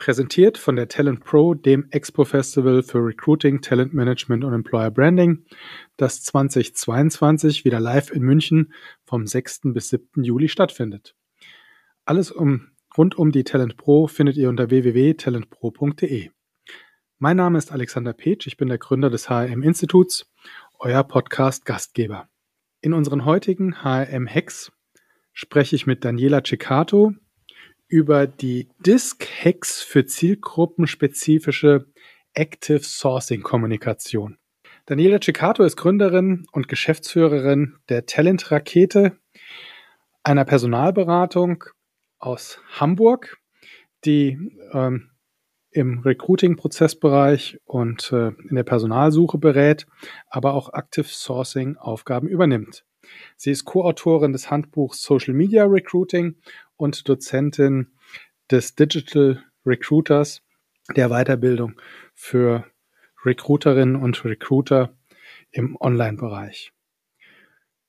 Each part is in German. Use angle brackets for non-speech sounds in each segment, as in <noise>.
Präsentiert von der Talent Pro, dem Expo Festival für Recruiting, Talent Management und Employer Branding, das 2022 wieder live in München vom 6. bis 7. Juli stattfindet. Alles um, rund um die Talent Pro findet ihr unter www.talentpro.de. Mein Name ist Alexander Petsch, ich bin der Gründer des HRM Instituts, euer Podcast Gastgeber. In unseren heutigen HRM Hacks spreche ich mit Daniela Ciccato, über die Disk-Hacks für zielgruppenspezifische Active Sourcing Kommunikation. Daniela Ciccato ist Gründerin und Geschäftsführerin der Talent Rakete, einer Personalberatung aus Hamburg, die ähm, im Recruiting-Prozessbereich und äh, in der Personalsuche berät, aber auch Active Sourcing Aufgaben übernimmt. Sie ist Co-Autorin des Handbuchs Social Media Recruiting und Dozentin des Digital Recruiters der Weiterbildung für Recruiterinnen und Recruiter im Online-Bereich.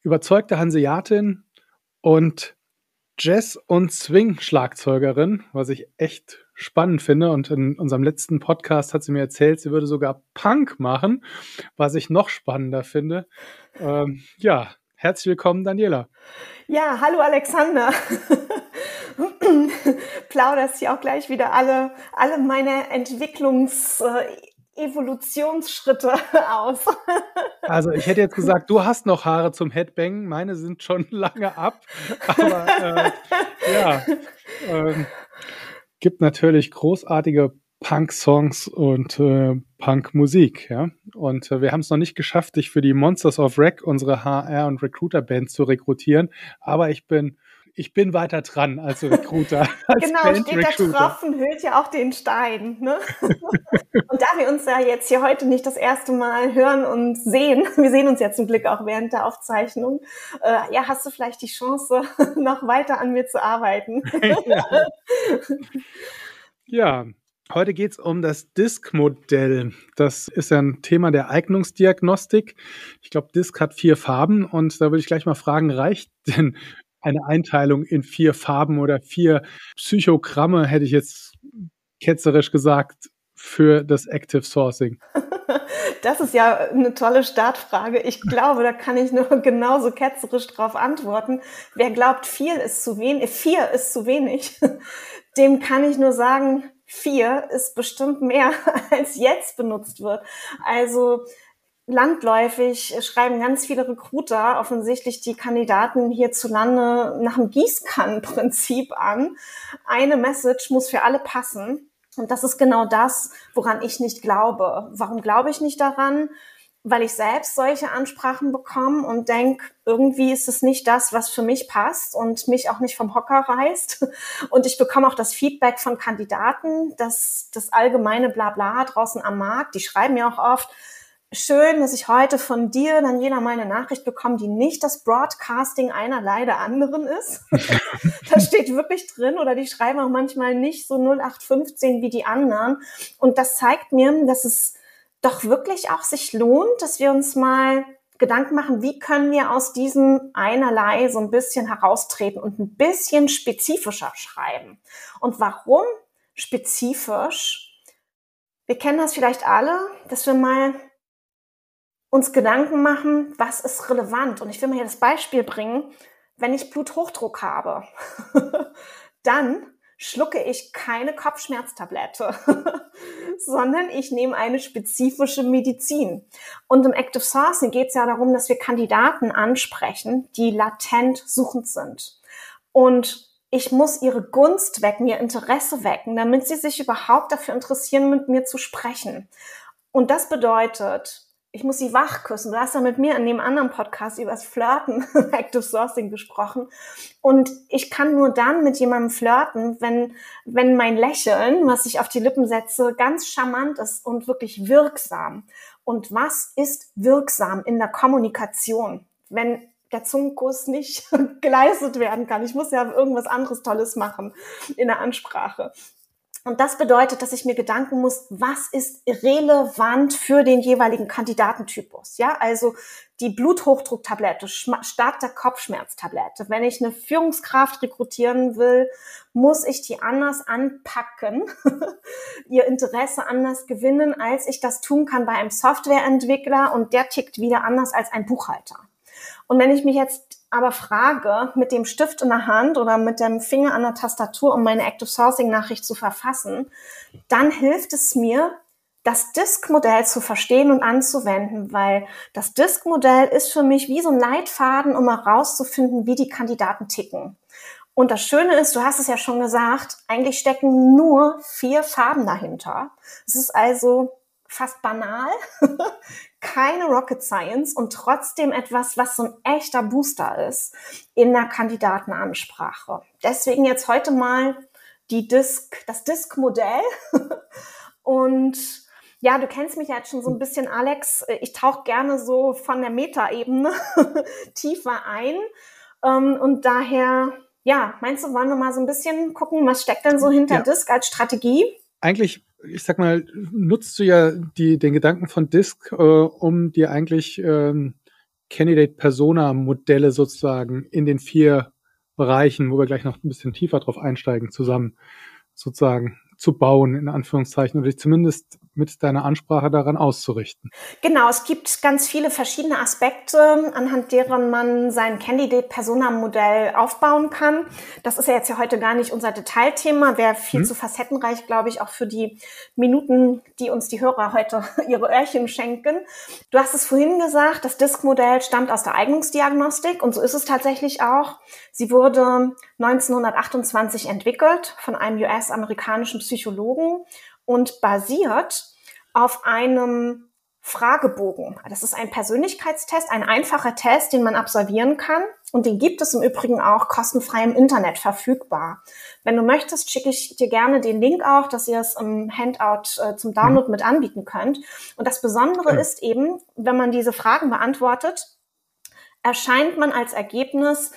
Überzeugte Hanseatin und Jazz- und Swing-Schlagzeugerin, was ich echt spannend finde. Und in unserem letzten Podcast hat sie mir erzählt, sie würde sogar Punk machen, was ich noch spannender finde. Ähm, ja, herzlich willkommen, Daniela. Ja, hallo Alexander. <laughs> Plauderst hier auch gleich wieder alle, alle meine Entwicklungs- äh, Evolutionsschritte <laughs> aus. <laughs> Also ich hätte jetzt gesagt, du hast noch Haare zum Headbang, meine sind schon lange ab. Aber äh, ja, äh, gibt natürlich großartige Punk-Songs und äh, Punk-Musik, ja. Und äh, wir haben es noch nicht geschafft, dich für die Monsters of Rec, unsere HR- und Recruiter-Band, zu rekrutieren. Aber ich bin ich bin weiter dran als <laughs> Recruiter. Als genau, Band steht Recruiter. der Tropfen hüllt ja auch den Stein. Ne? <laughs> und da wir uns ja jetzt hier heute nicht das erste Mal hören und sehen, <laughs> wir sehen uns ja zum Glück auch während der Aufzeichnung, äh, ja, hast du vielleicht die Chance, noch weiter an mir zu arbeiten. ja. ja. Heute geht es um das DISC-Modell. Das ist ja ein Thema der Eignungsdiagnostik. Ich glaube, DISC hat vier Farben und da würde ich gleich mal fragen, reicht denn eine Einteilung in vier Farben oder vier Psychogramme, hätte ich jetzt ketzerisch gesagt, für das Active Sourcing? <laughs> Das ist ja eine tolle Startfrage. Ich glaube, da kann ich nur <laughs> genauso ketzerisch drauf antworten. Wer glaubt, vier ist zu wenig, vier ist zu wenig, <laughs> dem kann ich nur sagen, vier ist bestimmt mehr, als jetzt benutzt wird. Also landläufig schreiben ganz viele Recruiter offensichtlich die Kandidaten hierzulande nach dem Gießkannenprinzip an. Eine Message muss für alle passen. Und das ist genau das, woran ich nicht glaube. Warum glaube ich nicht daran? Weil ich selbst solche Ansprachen bekomme und denke, irgendwie ist es nicht das, was für mich passt und mich auch nicht vom Hocker reißt. Und ich bekomme auch das Feedback von Kandidaten, dass das allgemeine Blabla draußen am Markt, die schreiben ja auch oft, schön, dass ich heute von dir, Daniela, mal eine Nachricht bekomme, die nicht das Broadcasting einer leider anderen ist. <laughs> das steht wirklich drin oder die schreiben auch manchmal nicht so 0815 wie die anderen. Und das zeigt mir, dass es doch wirklich auch sich lohnt, dass wir uns mal Gedanken machen, wie können wir aus diesem einerlei so ein bisschen heraustreten und ein bisschen spezifischer schreiben. Und warum spezifisch? Wir kennen das vielleicht alle, dass wir mal uns Gedanken machen, was ist relevant. Und ich will mal hier das Beispiel bringen, wenn ich Bluthochdruck habe, <laughs> dann schlucke ich keine Kopfschmerztablette, <laughs> sondern ich nehme eine spezifische Medizin. Und im Active Sourcing geht es ja darum, dass wir Kandidaten ansprechen, die latent suchend sind. Und ich muss ihre Gunst wecken, ihr Interesse wecken, damit sie sich überhaupt dafür interessieren, mit mir zu sprechen. Und das bedeutet, ich muss sie wach küssen. Du hast ja mit mir in dem anderen Podcast über das Flirten, <laughs> Active Sourcing gesprochen. Und ich kann nur dann mit jemandem flirten, wenn, wenn mein Lächeln, was ich auf die Lippen setze, ganz charmant ist und wirklich wirksam. Und was ist wirksam in der Kommunikation? Wenn der Zungenkuss nicht <laughs> geleistet werden kann. Ich muss ja irgendwas anderes Tolles machen in der Ansprache. Und das bedeutet, dass ich mir Gedanken muss, was ist relevant für den jeweiligen Kandidatentypus? Ja, also die Bluthochdrucktablette statt der Kopfschmerztablette. Wenn ich eine Führungskraft rekrutieren will, muss ich die anders anpacken, <laughs> ihr Interesse anders gewinnen, als ich das tun kann bei einem Softwareentwickler und der tickt wieder anders als ein Buchhalter. Und wenn ich mich jetzt aber frage, mit dem Stift in der Hand oder mit dem Finger an der Tastatur, um meine Active Sourcing Nachricht zu verfassen, dann hilft es mir, das Disk-Modell zu verstehen und anzuwenden, weil das Disk-Modell ist für mich wie so ein Leitfaden, um herauszufinden, wie die Kandidaten ticken. Und das Schöne ist, du hast es ja schon gesagt, eigentlich stecken nur vier Farben dahinter. Es ist also fast banal, <laughs> keine Rocket Science und trotzdem etwas, was so ein echter Booster ist in der Kandidatenansprache. Deswegen jetzt heute mal die Disk, das Disk-Modell. <laughs> und ja, du kennst mich ja jetzt schon so ein bisschen, Alex. Ich tauche gerne so von der Metaebene <laughs> tiefer ein. Ähm, und daher, ja, meinst du, wollen wir mal so ein bisschen gucken, was steckt denn so hinter ja. Disk als Strategie? Eigentlich ich sag mal, nutzt du ja die, den Gedanken von Disk, äh, um dir eigentlich ähm, Candidate-Persona-Modelle sozusagen in den vier Bereichen, wo wir gleich noch ein bisschen tiefer drauf einsteigen, zusammen sozusagen zu bauen, in Anführungszeichen, oder dich zumindest mit deiner Ansprache daran auszurichten. Genau, es gibt ganz viele verschiedene Aspekte, anhand deren man sein Candidate-Persona-Modell aufbauen kann. Das ist ja jetzt ja heute gar nicht unser Detailthema, wäre viel hm. zu facettenreich, glaube ich, auch für die Minuten, die uns die Hörer heute <laughs> ihre Öhrchen schenken. Du hast es vorhin gesagt, das DISC-Modell stammt aus der Eignungsdiagnostik und so ist es tatsächlich auch. Sie wurde 1928 entwickelt von einem US-amerikanischen Psychologen und basiert auf einem Fragebogen. Das ist ein Persönlichkeitstest, ein einfacher Test, den man absolvieren kann. Und den gibt es im Übrigen auch kostenfrei im Internet verfügbar. Wenn du möchtest, schicke ich dir gerne den Link auch, dass ihr es im Handout äh, zum Download mhm. mit anbieten könnt. Und das Besondere ja. ist eben, wenn man diese Fragen beantwortet, erscheint man als Ergebnis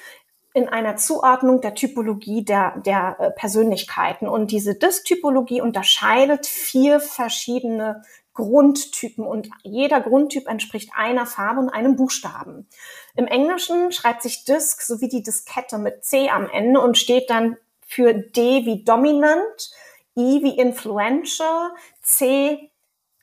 in einer Zuordnung der Typologie der, der äh, Persönlichkeiten. Und diese Disk-Typologie unterscheidet vier verschiedene Grundtypen und jeder Grundtyp entspricht einer Farbe und einem Buchstaben. Im Englischen schreibt sich Disk sowie die Diskette mit C am Ende und steht dann für D wie dominant, I wie influential, C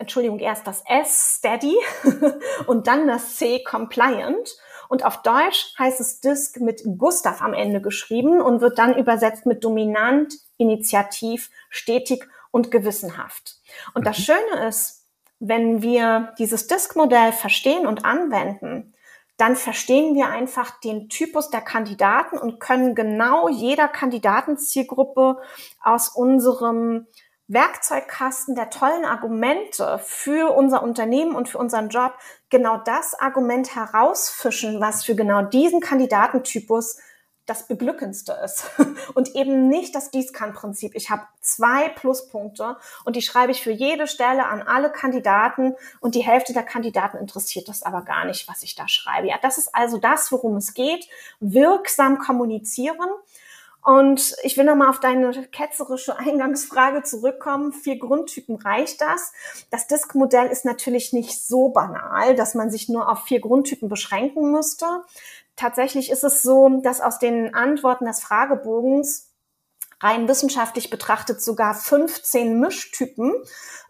Entschuldigung, erst das S, steady, <laughs> und dann das C, compliant. Und auf Deutsch heißt es Disk mit Gustav am Ende geschrieben und wird dann übersetzt mit dominant, initiativ, stetig und gewissenhaft. Und das mhm. Schöne ist, wenn wir dieses Disk-Modell verstehen und anwenden, dann verstehen wir einfach den Typus der Kandidaten und können genau jeder Kandidatenzielgruppe aus unserem Werkzeugkasten der tollen Argumente für unser Unternehmen und für unseren Job genau das Argument herausfischen, was für genau diesen Kandidatentypus das beglückendste ist. <laughs> Und eben nicht das Gießkannenprinzip. Ich habe zwei Pluspunkte und die schreibe ich für jede Stelle an alle Kandidaten und die Hälfte der Kandidaten interessiert das aber gar nicht, was ich da schreibe. Ja, das ist also das, worum es geht. Wirksam kommunizieren und ich will nochmal auf deine ketzerische <laughs> Eingangsfrage zurückkommen. Vier Grundtypen reicht das. Das Disk-Modell ist natürlich nicht so banal, dass man sich nur auf vier Grundtypen beschränken müsste. Tatsächlich ist es so, dass aus den Antworten des Fragebogens rein wissenschaftlich betrachtet sogar 15 Mischtypen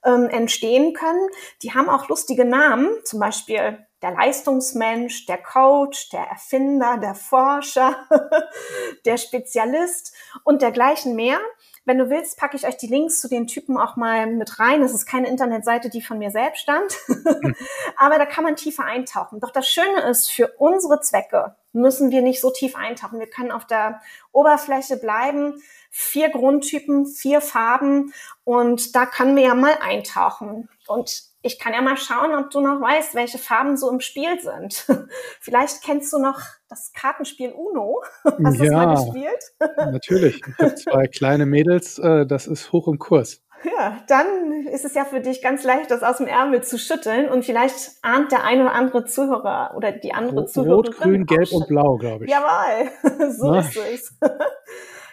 ähm, entstehen können. Die haben auch lustige Namen, zum Beispiel der Leistungsmensch, der Coach, der Erfinder, der Forscher, <laughs> der Spezialist und dergleichen mehr. Wenn du willst, packe ich euch die Links zu den Typen auch mal mit rein. Das ist keine Internetseite, die von mir selbst stammt. <laughs> Aber da kann man tiefer eintauchen. Doch das Schöne ist, für unsere Zwecke müssen wir nicht so tief eintauchen. Wir können auf der Oberfläche bleiben. Vier Grundtypen, vier Farben und da können wir ja mal eintauchen. Und ich kann ja mal schauen, ob du noch weißt, welche Farben so im Spiel sind. <laughs> Vielleicht kennst du noch das Kartenspiel Uno. <laughs> Hast du ja, mal gespielt? <laughs> natürlich. Ich habe zwei kleine Mädels, äh, das ist hoch im Kurs. ja, dann ist es ja für dich ganz leicht, das aus dem Ärmel zu schütteln und vielleicht ahnt der eine oder andere Zuhörer oder die andere Zuhörerin. Rot, grün, gelb und blau, glaube ich. Jawohl, so Na. ist es.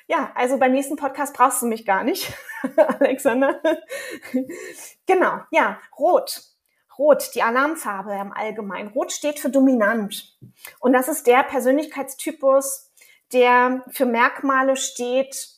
Ja, also beim nächsten Podcast brauchst du mich gar nicht, <laughs> Alexander. genau, ja, rot. Rot, die Alarmfarbe im Allgemeinen. Rot steht für dominant. Und das ist der Persönlichkeitstypus, der für Merkmale steht,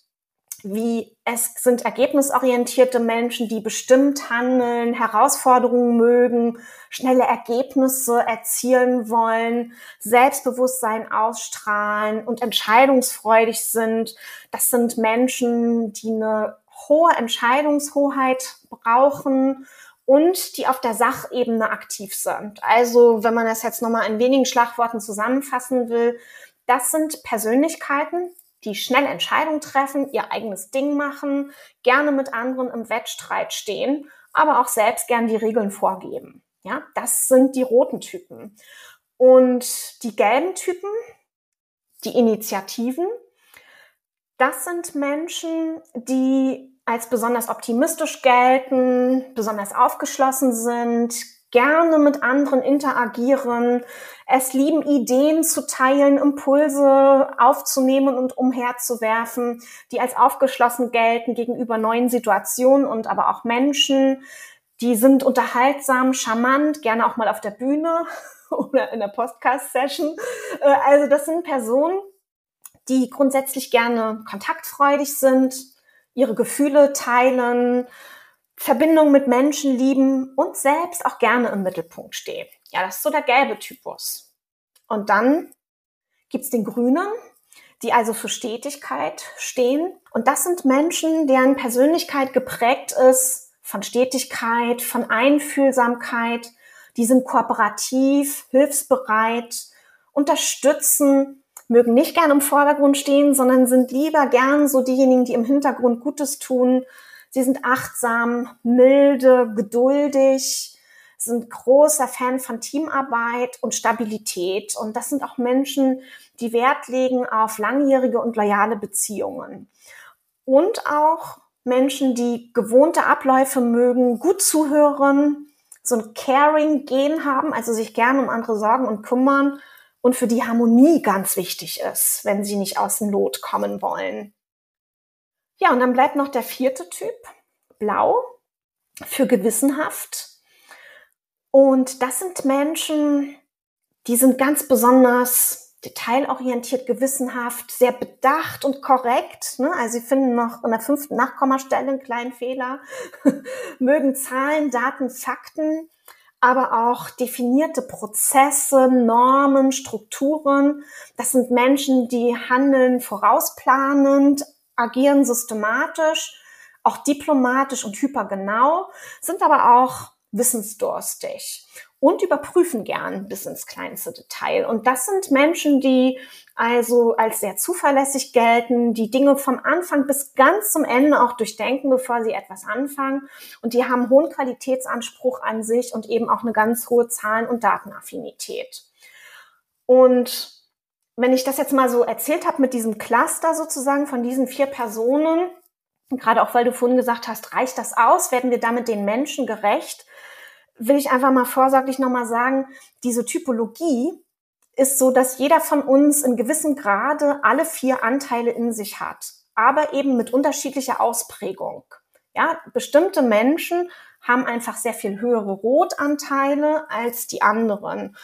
wie es sind ergebnisorientierte Menschen, die bestimmt handeln, Herausforderungen mögen, schnelle Ergebnisse erzielen wollen, Selbstbewusstsein ausstrahlen und entscheidungsfreudig sind. Das sind Menschen, die eine hohe Entscheidungshoheit brauchen und die auf der Sachebene aktiv sind. Also, wenn man das jetzt nochmal in wenigen Schlagworten zusammenfassen will, das sind Persönlichkeiten, die schnell Entscheidungen treffen, ihr eigenes Ding machen, gerne mit anderen im Wettstreit stehen, aber auch selbst gern die Regeln vorgeben. Ja, das sind die roten Typen. Und die gelben Typen, die Initiativen, das sind Menschen, die als besonders optimistisch gelten, besonders aufgeschlossen sind, gerne mit anderen interagieren, es lieben, Ideen zu teilen, Impulse aufzunehmen und umherzuwerfen, die als aufgeschlossen gelten gegenüber neuen Situationen und aber auch Menschen. Die sind unterhaltsam, charmant, gerne auch mal auf der Bühne <laughs> oder in der Podcast-Session. Äh, also das sind Personen, die grundsätzlich gerne kontaktfreudig sind, ihre Gefühle teilen, Verbindung mit Menschen lieben und selbst auch gerne im Mittelpunkt stehen. Ja, das ist so der gelbe Typus. Und dann gibt's den grünen, die also für Stetigkeit stehen. Und das sind Menschen, deren Persönlichkeit geprägt ist von Stetigkeit, von Einfühlsamkeit. Die sind kooperativ, hilfsbereit, unterstützen, mögen nicht gern im Vordergrund stehen, sondern sind lieber gern so diejenigen, die im Hintergrund Gutes tun, Sie sind achtsam, milde, geduldig, sind großer Fan von Teamarbeit und Stabilität. Und das sind auch Menschen, die Wert legen auf langjährige und loyale Beziehungen. Und auch Menschen, die gewohnte Abläufe mögen, gut zuhören, so ein Caring-Gen haben, also sich gerne um andere sorgen und kümmern und für die Harmonie ganz wichtig ist, wenn sie nicht aus dem Not kommen wollen. Ja, und dann bleibt noch der vierte Typ, blau, für gewissenhaft. Und das sind Menschen, die sind ganz besonders detailorientiert, gewissenhaft, sehr bedacht und korrekt. Ne? Also sie finden noch in der fünften Nachkommastelle einen kleinen Fehler, <laughs> mögen Zahlen, Daten, Fakten, aber auch definierte Prozesse, Normen, Strukturen. Das sind Menschen, die handeln vorausplanend, agieren systematisch, auch diplomatisch und hypergenau, sind aber auch wissensdurstig und überprüfen gern bis ins kleinste Detail. Und das sind Menschen, die also als sehr zuverlässig gelten, die Dinge vom Anfang bis ganz zum Ende auch durchdenken, bevor sie etwas anfangen. Und die haben hohen Qualitätsanspruch an sich und eben auch eine ganz hohe Zahlen- und Datenaffinität. Und wenn ich das jetzt mal so erzählt habe mit diesem Cluster sozusagen von diesen vier Personen, gerade auch weil du vorhin gesagt hast, reicht das aus? Werden wir damit den Menschen gerecht? Will ich einfach mal vorsorglich nochmal sagen, diese Typologie ist so, dass jeder von uns in gewissem Grade alle vier Anteile in sich hat, aber eben mit unterschiedlicher Ausprägung. Ja, bestimmte Menschen haben einfach sehr viel höhere Rotanteile als die anderen.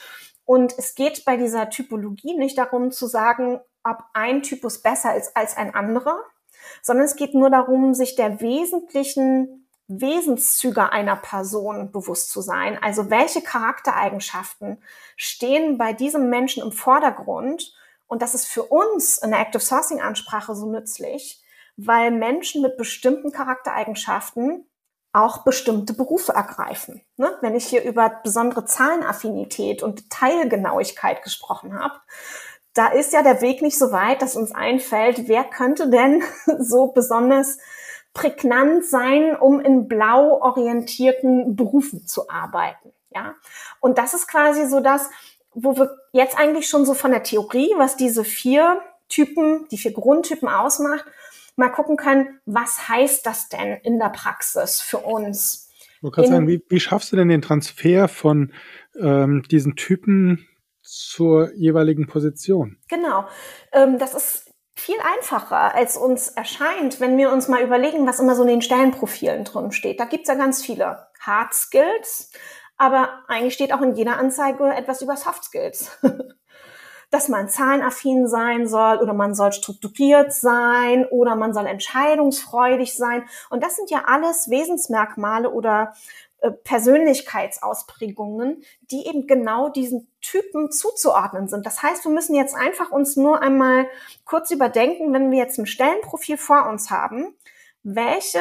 Und es geht bei dieser Typologie nicht darum zu sagen, ob ein Typus besser ist als ein anderer, sondern es geht nur darum, sich der wesentlichen Wesenszüge einer Person bewusst zu sein. Also welche Charaktereigenschaften stehen bei diesem Menschen im Vordergrund? Und das ist für uns in der Active Sourcing Ansprache so nützlich, weil Menschen mit bestimmten Charaktereigenschaften auch bestimmte Berufe ergreifen. Ne? Wenn ich hier über besondere Zahlenaffinität und Detailgenauigkeit gesprochen habe, da ist ja der Weg nicht so weit, dass uns einfällt, wer könnte denn <laughs> so besonders prägnant sein, um in blau orientierten Berufen zu arbeiten. Ja, und das ist quasi so das, wo wir jetzt eigentlich schon so von der Theorie, was diese vier Typen, die vier Grundtypen ausmacht, mal gucken können, was heißt das denn in der Praxis für uns? Du kannst sagen, wie, wie schaffst du denn den Transfer von ähm, diesen Typen zur jeweiligen Position? Genau. Ähm, das ist viel einfacher, als uns erscheint, wenn wir uns mal überlegen, was immer so in den Stellenprofilen drin steht. Da gibt's ja ganz viele Hard Skills, aber eigentlich steht auch in jeder Anzeige etwas über Soft Skills. <laughs> dass man zahlenaffin sein soll oder man soll strukturiert sein oder man soll entscheidungsfreudig sein. Und das sind ja alles Wesensmerkmale oder äh, Persönlichkeitsausprägungen, die eben genau diesen Typen zuzuordnen sind. Das heißt, wir müssen jetzt einfach uns nur einmal kurz überdenken, wenn wir jetzt ein Stellenprofil vor uns haben, welche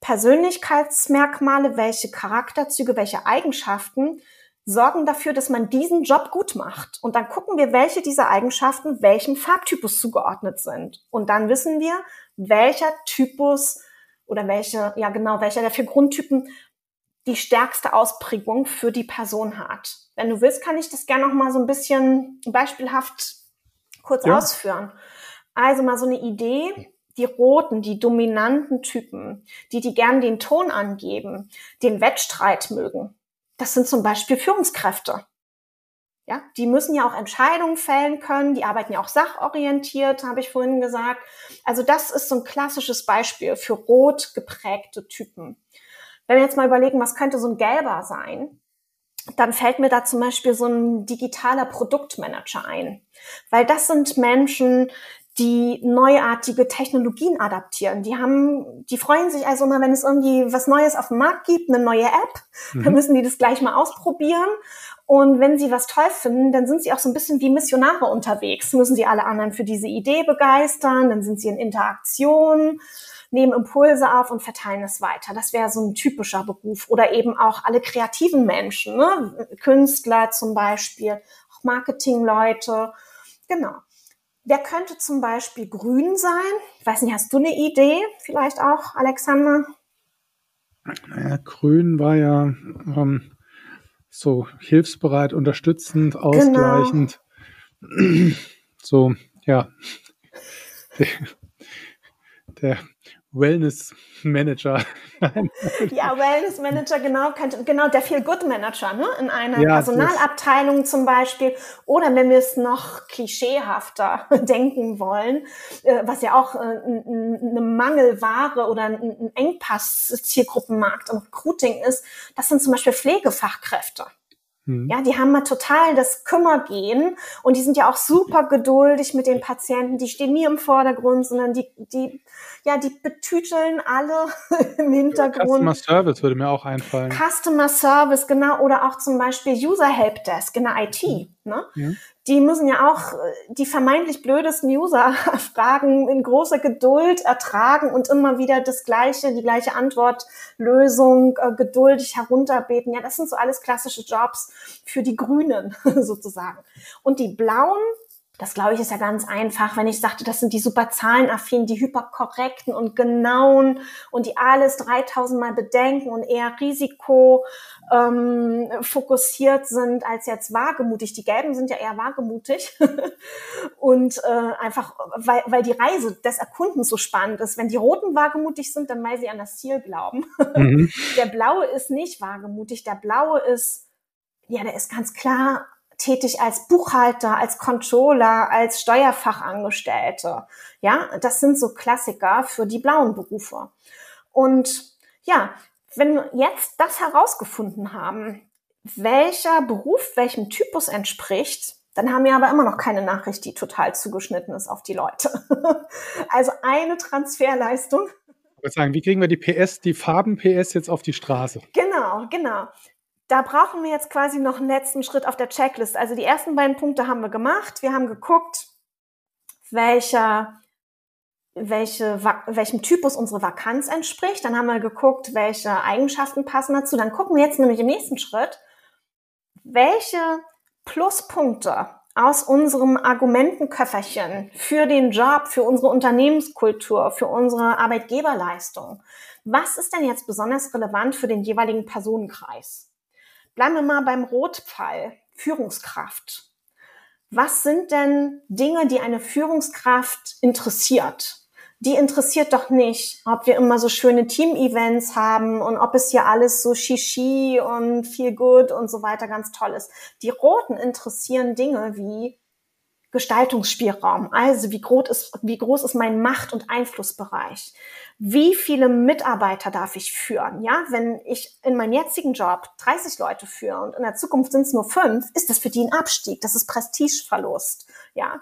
Persönlichkeitsmerkmale, welche Charakterzüge, welche Eigenschaften sorgen dafür, dass man diesen Job gut macht. Und dann gucken wir, welche dieser Eigenschaften welchem Farbtypus zugeordnet sind. Und dann wissen wir, welcher Typus oder welche, ja genau, welcher der vier Grundtypen die stärkste Ausprägung für die Person hat. Wenn du willst, kann ich das gerne noch mal so ein bisschen beispielhaft kurz ja. ausführen. Also mal so eine Idee. Die roten, die dominanten Typen, die, die gern den Ton angeben, den Wettstreit mögen. Das sind zum Beispiel Führungskräfte. Ja, die müssen ja auch Entscheidungen fällen können, die arbeiten ja auch sachorientiert, habe ich vorhin gesagt. Also das ist so ein klassisches Beispiel für rot geprägte Typen. Wenn wir jetzt mal überlegen, was könnte so ein gelber sein, dann fällt mir da zum Beispiel so ein digitaler Produktmanager ein. Weil das sind Menschen, die neuartige Technologien adaptieren. Die haben, die freuen sich also immer, wenn es irgendwie was Neues auf dem Markt gibt, eine neue App, mhm. dann müssen die das gleich mal ausprobieren. Und wenn sie was toll finden, dann sind sie auch so ein bisschen wie Missionare unterwegs, müssen sie alle anderen für diese Idee begeistern, dann sind sie in Interaktion nehmen Impulse auf und verteilen es weiter. Das wäre so ein typischer Beruf. Oder eben auch alle kreativen Menschen, ne? Künstler zum Beispiel, auch Marketingleute. Genau. Wer könnte zum Beispiel grün sein? Ich weiß nicht, hast du eine Idee? Vielleicht auch, Alexander? Naja, grün war ja ähm, so hilfsbereit, unterstützend, genau. ausgleichend. Genau. <clears throat> So, ja. <laughs> Der, Wellness Manager. <laughs> ja, Wellness Manager, genau, genau, der Feel Good Manager, ne? In einer ja, Personalabteilung zum Beispiel. Oder wenn wir es noch klischeehafter <laughs> denken wollen, äh, was ja auch äh, eine Mangelware oder ein Engpass Zielgruppenmarkt und Recruiting ist, das sind zum Beispiel Pflegefachkräfte. Hm. Ja, die haben mal total das Kümmergehen und die sind ja auch super geduldig mit den Patienten. Die stehen nie im Vordergrund, sondern die, die, ja, die betüteln alle <laughs> im Hintergrund. Customer Service würde mir auch einfallen. Customer Service, genau. Oder auch zum Beispiel User Helpdesk in der IT. Ne? Ja die müssen ja auch die vermeintlich blödesten User-Fragen <laughs> in großer Geduld ertragen und immer wieder das gleiche, die gleiche Antwortlösung äh, geduldig herunterbeten. Ja, das sind so alles klassische Jobs für die Grünen <laughs> sozusagen. Und die Blauen, das glaube ich ist ja ganz einfach, wenn ich sagte, das sind die super zahlenaffinen, die hyperkorrekten und genauen und die alles 3000 Mal bedenken und eher Risiko ähm, fokussiert sind als jetzt wagemutig. Die Gelben sind ja eher wagemutig <laughs> und äh, einfach, weil, weil die Reise des Erkundens so spannend ist. Wenn die Roten wagemutig sind, dann weil sie an das Ziel glauben. <laughs> Mhm. Der Blaue ist nicht wagemutig. Der Blaue ist, ja, der ist ganz klar tätig als Buchhalter, als Controller, als Steuerfachangestellte. Ja, das sind so Klassiker für die blauen Berufe. Und ja, wenn wir jetzt das herausgefunden haben, welcher Beruf welchem Typus entspricht, dann haben wir aber immer noch keine Nachricht, die total zugeschnitten ist auf die Leute. <laughs> also eine Transferleistung. Ich würde sagen, wie kriegen wir die PS, die Farben PS jetzt auf die Straße? Genau, genau da brauchen wir jetzt quasi noch einen letzten Schritt auf der Checklist. Also die ersten beiden Punkte haben wir gemacht. Wir haben geguckt, welcher, welche, welchem Typus unsere Vakanz entspricht. Dann haben wir geguckt, welche Eigenschaften passen dazu. Dann gucken wir jetzt nämlich im nächsten Schritt, welche Pluspunkte aus unserem Argumentenköfferchen für den Job, für unsere Unternehmenskultur, für unsere Arbeitgeberleistung. Was ist denn jetzt besonders relevant für den jeweiligen Personenkreis? Bleiben wir mal beim Rotpfeil, Führungskraft. Was sind denn Dinge, die eine Führungskraft interessiert? die interessiert doch nicht, ob wir immer so schöne Team-Events haben und ob es hier alles so shishi und viel gut und so weiter ganz toll ist. Die Roten interessieren Dinge wie Gestaltungsspielraum. Also wie groß ist, wie groß ist mein Macht- und Einflussbereich? Wie viele Mitarbeiter darf ich führen? Ja, wenn ich in meinem jetzigen Job 30 Leute führe und in der Zukunft sind es nur fünf, ist das für die ein Abstieg. Das ist Prestigeverlust. Ja.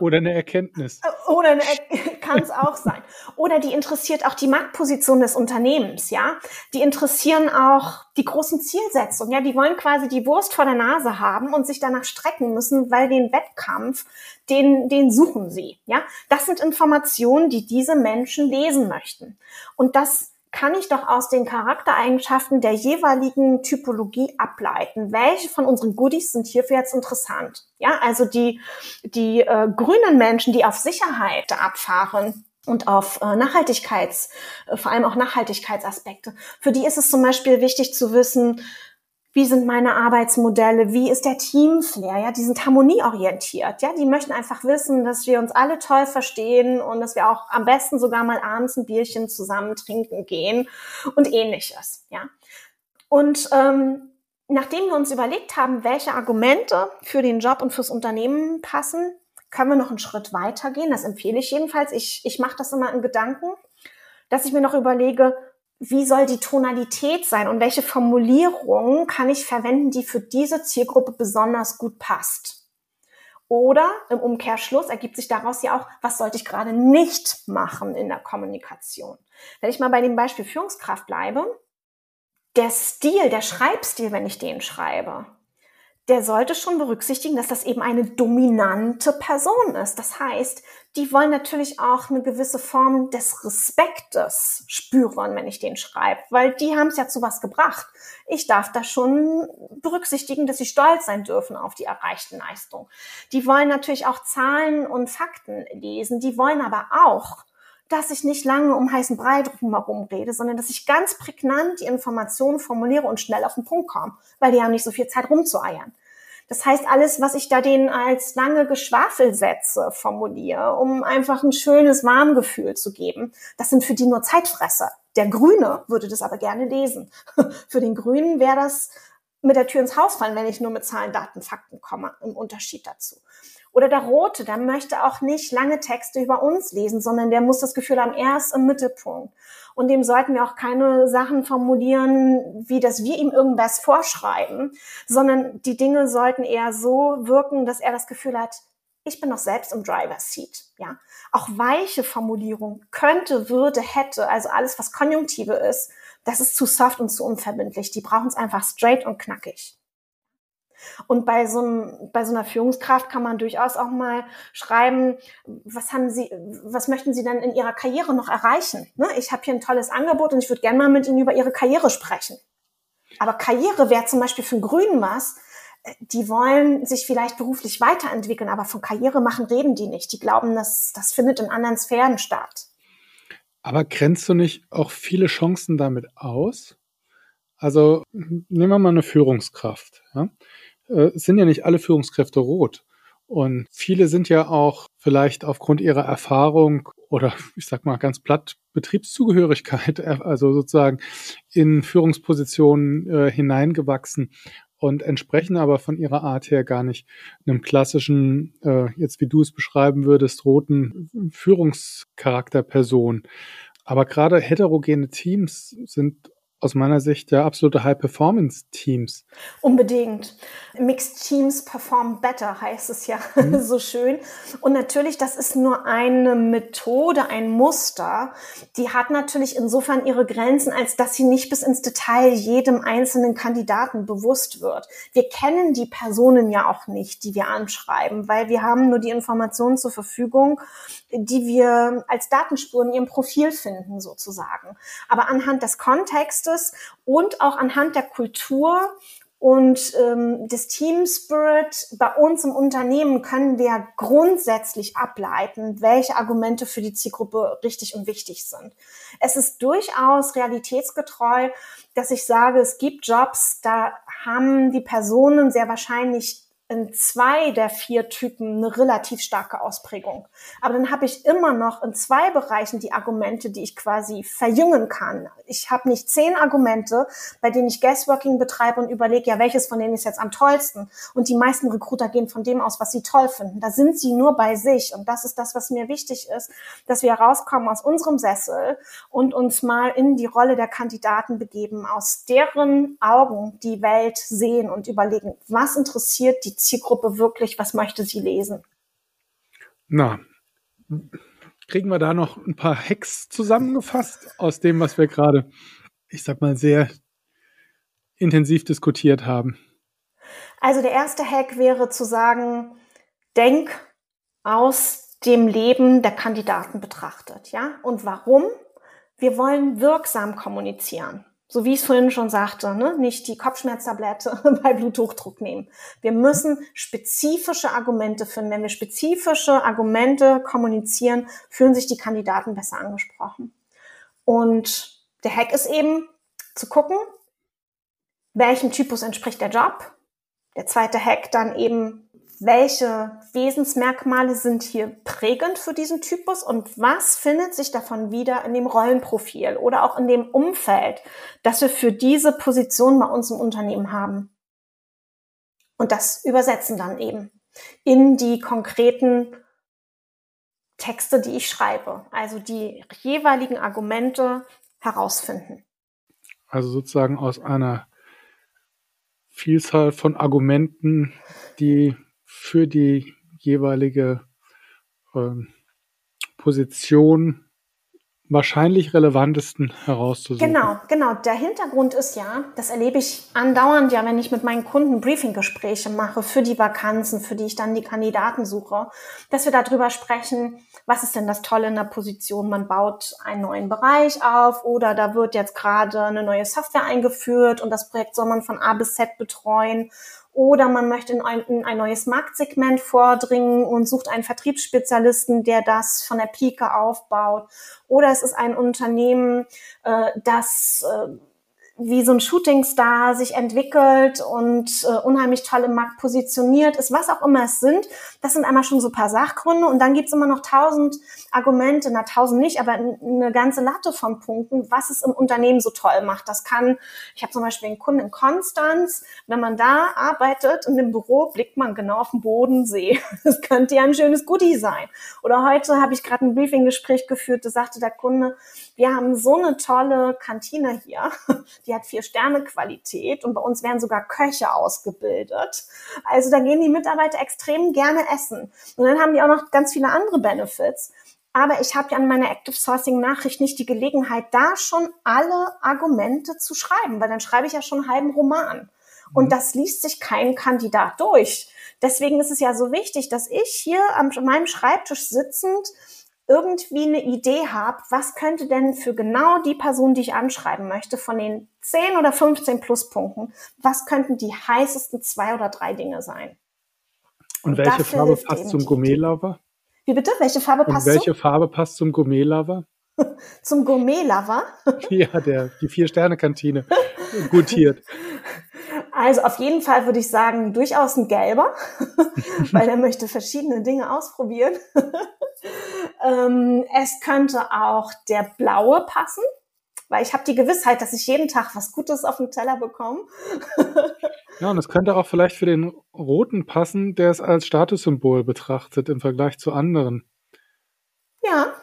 Oder eine Erkenntnis. Oder eine er <laughs> kann es auch sein. Oder die interessiert auch die Marktposition des Unternehmens. Ja, die interessieren auch die großen Zielsetzungen. Ja, die wollen quasi die Wurst vor der Nase haben und sich danach strecken müssen, weil den Wettkampf, den, den suchen sie. Ja, das sind Informationen, die diese Menschen lesen möchten. Und das kann ich doch aus den Charaktereigenschaften der jeweiligen Typologie ableiten. Welche von unseren Goodies sind hierfür jetzt interessant? Ja, also die, die äh, grünen Menschen, die auf Sicherheit abfahren, und auf äh, Nachhaltigkeits, äh, vor allem auch Nachhaltigkeitsaspekte. Für die ist es zum Beispiel wichtig zu wissen, wie sind meine Arbeitsmodelle, wie ist der Teamflair, ja, die sind harmonieorientiert, ja, die möchten einfach wissen, dass wir uns alle toll verstehen und dass wir auch am besten sogar mal abends ein Bierchen zusammen trinken gehen und ähnliches, ja. Und ähm, nachdem wir uns überlegt haben, welche Argumente für den Job und fürs Unternehmen passen, können wir noch einen Schritt weiter gehen. Das empfehle ich jedenfalls. Ich, ich mache das immer in Gedanken, dass ich mir noch überlege, wie soll die Tonalität sein und welche Formulierung kann ich verwenden, die für diese Zielgruppe besonders gut passt. Oder im Umkehrschluss ergibt sich daraus ja auch, was sollte ich gerade nicht machen in der Kommunikation. Wenn ich mal bei dem Beispiel Führungskraft bleibe, der Stil, der Schreibstil, wenn ich den schreibe, der sollte schon berücksichtigen, dass das eben eine dominante Person ist. Das heißt, die wollen natürlich auch eine gewisse Form des Respektes spüren, wenn ich den schreibe, weil die haben es ja zu was gebracht. Ich darf da schon berücksichtigen, dass sie stolz sein dürfen auf die erreichten Leistungen. Die wollen natürlich auch Zahlen und Fakten lesen. Die wollen aber auch, dass ich nicht lange um heißen Brei drumherum rede, sondern dass ich ganz prägnant die Informationen formuliere und schnell auf den Punkt komme, weil die haben nicht so viel Zeit rumzueiern. Das heißt, alles, was ich da denen als lange Geschwafelsätze formuliere, um einfach ein schönes Warmgefühl zu geben, das sind für die nur Zeitfresser. Der Grüne würde das aber gerne lesen. <laughs> für den Grünen wäre das mit der Tür ins Haus fallen, wenn ich nur mit Zahlen, Daten, Fakten komme, im Unterschied dazu. Oder der Rote, der möchte auch nicht lange Texte über uns lesen, sondern der muss das Gefühl haben, er ist im Mittelpunkt. Und dem sollten wir auch keine Sachen formulieren, wie dass wir ihm irgendwas vorschreiben, sondern die Dinge sollten eher so wirken, dass er das Gefühl hat, ich bin noch selbst im Driver's Seat, ja. Auch weiche Formulierung könnte, würde, hätte, also alles, was Konjunktive ist, das ist zu soft und zu unverbindlich. Die brauchen es einfach straight und knackig. Und bei so, einem, bei so einer Führungskraft kann man durchaus auch mal schreiben, was haben Sie, was möchten Sie denn in Ihrer Karriere noch erreichen? Ne? Ich habe hier ein tolles Angebot und ich würde gerne mal mit Ihnen über Ihre Karriere sprechen. Aber Karriere wäre zum Beispiel für einen Grünen was. Die wollen sich vielleicht beruflich weiterentwickeln, aber von Karriere machen reden die nicht. Die glauben, dass das findet in anderen Sphären statt. Aber grenzt du nicht auch viele Chancen damit aus? Also nehmen wir mal eine Führungskraft. Ja? Äh, sind ja nicht alle Führungskräfte rot. Und viele sind ja auch vielleicht aufgrund ihrer Erfahrung oder ich sag mal ganz platt Betriebszugehörigkeit, äh, also sozusagen in Führungspositionen äh, hineingewachsen und entsprechen aber von ihrer Art her gar nicht einem klassischen, äh, jetzt wie du es beschreiben würdest, roten Führungscharakterperson. Aber gerade heterogene Teams sind aus meiner Sicht ja absolute High-Performance-Teams. Unbedingt. Mixed Teams perform better, heißt es ja mhm. <laughs> so schön. Und natürlich, das ist nur eine Methode, ein Muster. Die hat natürlich insofern ihre Grenzen, als dass sie nicht bis ins Detail jedem einzelnen Kandidaten bewusst wird. Wir kennen die Personen ja auch nicht, die wir anschreiben, weil wir haben nur die Informationen zur Verfügung, die wir als Datenspuren in ihrem Profil finden, sozusagen. Aber anhand des Kontextes und auch anhand der Kultur und ähm, des Team Spirit bei uns im Unternehmen können wir grundsätzlich ableiten, welche Argumente für die Zielgruppe richtig und wichtig sind. Es ist durchaus realitätsgetreu, dass ich sage, es gibt Jobs, da haben die Personen sehr wahrscheinlich in zwei der vier Typen eine relativ starke Ausprägung. Aber dann habe ich immer noch in zwei Bereichen die Argumente, die ich quasi verjüngen kann. Ich habe nicht zehn Argumente, bei denen ich Guessworking betreibe und überlege, ja, welches von denen ist jetzt am tollsten. Und die meisten Recruiter gehen von dem aus, was sie toll finden. Da sind sie nur bei sich. Und das ist das, was mir wichtig ist, dass wir rauskommen aus unserem Sessel und uns mal in die Rolle der Kandidaten begeben, aus deren Augen die Welt sehen und überlegen, was interessiert die Zielgruppe wirklich, was möchte sie lesen. Na, kriegen wir da noch ein paar Hacks zusammengefasst aus dem, was wir gerade, ich sag mal, sehr intensiv diskutiert haben? Also der erste Hack wäre zu sagen, denk aus dem Leben der Kandidaten betrachtet, ja? Und warum? Wir wollen wirksam kommunizieren. So wie ich es vorhin schon sagte, ne? nicht die Kopfschmerztablette <laughs> bei Bluthochdruck nehmen. Wir müssen spezifische Argumente finden. Wenn wir spezifische Argumente kommunizieren, fühlen sich die Kandidaten besser angesprochen. Und der Hack ist eben zu gucken, welchem Typus entspricht der Job. Der zweite Hack dann eben, welche Wesensmerkmale sind hier prägend für diesen Typus und was findet sich davon wieder in dem Rollenprofil oder auch in dem Umfeld, das wir für diese Position bei uns im Unternehmen haben. Und das übersetzen dann eben in die konkreten Texte, die ich schreibe, also die jeweiligen Argumente herausfinden. Also sozusagen aus einer Vielzahl von Argumenten, die für die jeweilige ähm, Position wahrscheinlich relevantesten herauszusuchen. Genau, genau. Der Hintergrund ist ja, das erlebe ich andauernd ja, wenn ich mit meinen Kunden Briefinggespräche mache für die Vakanzen, für die ich dann die Kandidaten suche, dass wir darüber sprechen, was ist denn das Tolle in der Position? Man baut einen neuen Bereich auf oder da wird jetzt gerade eine neue Software eingeführt und das Projekt soll man von A bis Z betreuen oder man möchte in ein, in ein, neues Marktsegment vordringen und sucht einen Vertriebsspezialisten, der das von der Pike aufbaut. Oder es ist ein Unternehmen, äh, das äh, wie so ein Shootingstar sich entwickelt und äh, unheimlich toll im Markt positioniert ist, was auch immer es sind. Das sind einmal schon so paar Sachgründe und dann gibt's immer noch tausend Argumente, na tausend nicht, aber eine ganze Latte von Punkten, was es im Unternehmen so toll macht. Das kann, ich habe zum Beispiel einen Kunden in Konstanz, wenn man da arbeitet und im Büro blickt man genau auf den Bodensee. <laughs> Das könnte ja ein schönes Goodie sein. Oder heute habe ich gerade ein Briefinggespräch geführt, da sagte der Kunde, wir haben so eine tolle Kantine hier die hat vier Sterne Qualität und bei uns werden sogar Köche ausgebildet. Also da gehen die Mitarbeiter extrem gerne essen. Und dann haben die auch noch ganz viele andere Benefits. Aber ich habe ja an meiner Active Sourcing Nachricht nicht die Gelegenheit, da schon alle Argumente zu schreiben, weil dann schreibe ich ja schon einen halben Roman. Und mhm. das liest sich kein Kandidat durch. Deswegen ist es ja so wichtig, dass ich hier an meinem Schreibtisch sitzend irgendwie eine Idee habe, was könnte denn für genau die Person, die ich anschreiben möchte, von den 10 oder 15 Pluspunkten, was könnten die heißesten zwei oder drei Dinge sein? Und, welche Farbe passt zum Gourmet-Lover? Wie bitte? Welche Farbe passt Und welche Farbe passt zum Gourmet-Lover? <laughs> zum Gourmet-Lover? <laughs> ja, der, die Vier-Sterne-Kantine gutiert. Also auf jeden Fall würde ich sagen, durchaus ein gelber, <laughs> weil er möchte verschiedene Dinge ausprobieren. Ähm, es könnte auch der blaue passen, weil ich habe die Gewissheit, dass ich jeden Tag was Gutes auf dem Teller bekomme. <laughs> ja, und es könnte auch vielleicht für den roten passen, der es als Statussymbol betrachtet im Vergleich zu anderen. Ja,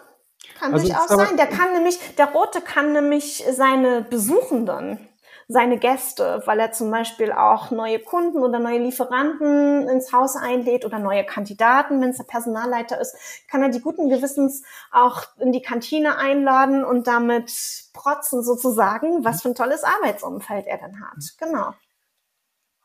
kann also durchaus sein. Der kann nämlich, der rote kann nämlich seine Besuchenden seine Gäste, weil er zum Beispiel auch neue Kunden oder neue Lieferanten ins Haus einlädt oder neue Kandidaten, wenn es der Personalleiter ist, kann er die guten Gewissens auch in die Kantine einladen und damit protzen sozusagen, was für ein tolles Arbeitsumfeld er dann hat. Genau.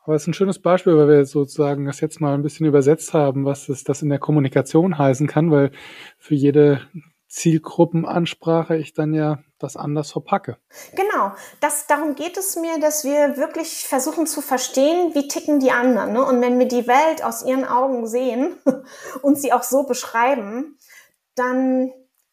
Aber es ist ein schönes Beispiel, weil wir sozusagen das jetzt mal ein bisschen übersetzt haben, was es das in der Kommunikation heißen kann, weil für jede Zielgruppenansprache ich dann ja das anders verpacke. Genau, das, darum geht es mir, dass wir wirklich versuchen zu verstehen, wie ticken die anderen. Ne? Und wenn wir die Welt aus ihren Augen sehen <laughs> und sie auch so beschreiben, dann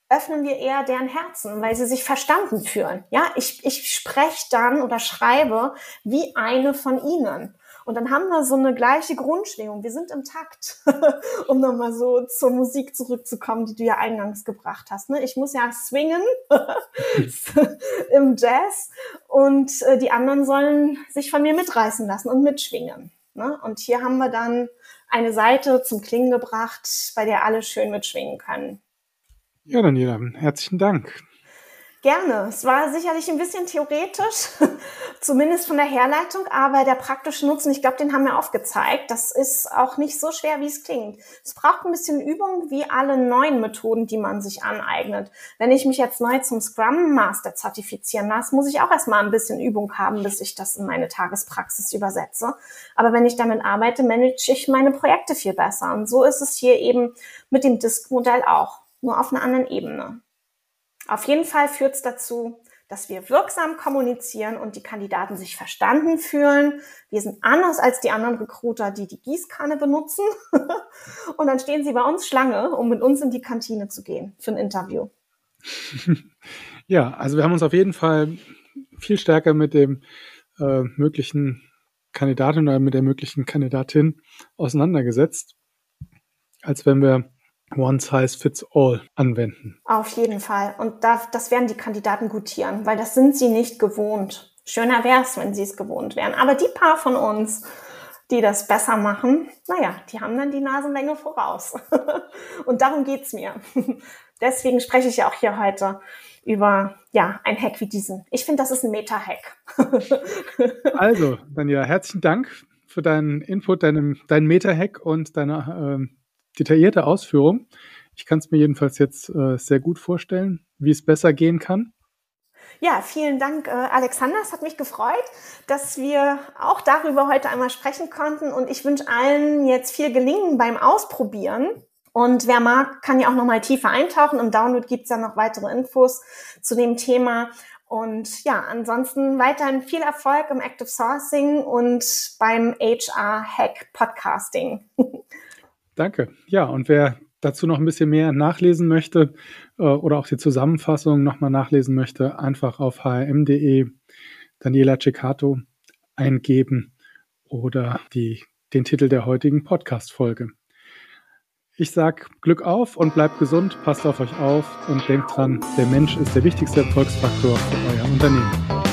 öffnen wir eher deren Herzen, weil sie sich verstanden fühlen. Ja, ich, ich spreche dann oder schreibe wie eine von ihnen. Und dann haben wir so eine gleiche Grundschwingung. Wir sind im Takt, <laughs> um nochmal so zur Musik zurückzukommen, die du ja eingangs gebracht hast. Ne? Ich muss ja swingen <laughs> im Jazz und äh, die anderen sollen sich von mir mitreißen lassen und mitschwingen. Ne? Und hier haben wir dann eine Seite zum Klingen gebracht, bei der alle schön mitschwingen können. Ja, Daniela, herzlichen Dank. Gerne. Es war sicherlich ein bisschen theoretisch, <laughs> zumindest von der Herleitung, aber der praktische Nutzen, ich glaube, den haben wir aufgezeigt. Das ist auch nicht so schwer, wie es klingt. Es braucht ein bisschen Übung, wie alle neuen Methoden, die man sich aneignet. Wenn ich mich jetzt neu zum Scrum Master zertifizieren lasse, muss ich auch erstmal ein bisschen Übung haben, bis ich das in meine Tagespraxis übersetze. Aber wenn ich damit arbeite, manage ich meine Projekte viel besser. Und so ist es hier eben mit dem Disk-Modell auch, nur auf einer anderen Ebene. Auf jeden Fall führt es dazu, dass wir wirksam kommunizieren und die Kandidaten sich verstanden fühlen. Wir sind anders als die anderen Recruiter, die die Gießkanne benutzen. <laughs> und dann stehen sie bei uns Schlange, um mit uns in die Kantine zu gehen für ein Interview. <laughs> Ja, also wir haben uns auf jeden Fall viel stärker mit dem äh, möglichen Kandidatin oder mit der möglichen Kandidatin auseinandergesetzt, als wenn wir One Size Fits All anwenden. Auf jeden Fall. Und da, das werden die Kandidaten gutieren, weil das sind sie nicht gewohnt. Schöner wäre es, wenn sie es gewohnt wären. Aber die paar von uns, die das besser machen, naja, die haben dann die Nasenlänge voraus. <laughs> Und darum geht's mir. <laughs> Deswegen spreche ich ja auch hier heute über ja, ein Hack wie diesen. Ich finde, das ist ein Meta-Hack. <laughs> also, Daniela, herzlichen Dank für deinen Input, deinen, deinen Meta-Hack und deine ähm, detaillierte Ausführung. Ich kann es mir jedenfalls jetzt äh, sehr gut vorstellen, wie es besser gehen kann. Ja, vielen Dank, äh, Alexander. Es hat mich gefreut, dass wir auch darüber heute einmal sprechen konnten. Und ich wünsche allen jetzt viel Gelingen beim Ausprobieren. Und wer mag, kann ja auch noch mal tiefer eintauchen. Im Download gibt es ja noch weitere Infos zu dem Thema. Und ja, ansonsten weiterhin viel Erfolg im Active Sourcing und beim HR Hack Podcasting. <laughs> Danke. Ja, und wer dazu noch ein bisschen mehr nachlesen möchte äh, oder auch die Zusammenfassung nochmal nachlesen möchte, einfach auf hrm.de Daniela Ceccato eingeben oder die, den Titel der heutigen Podcast-Folge. Ich sage Glück auf und bleibt gesund, passt auf euch auf und denkt dran, der Mensch ist der wichtigste Erfolgsfaktor für euer Unternehmen.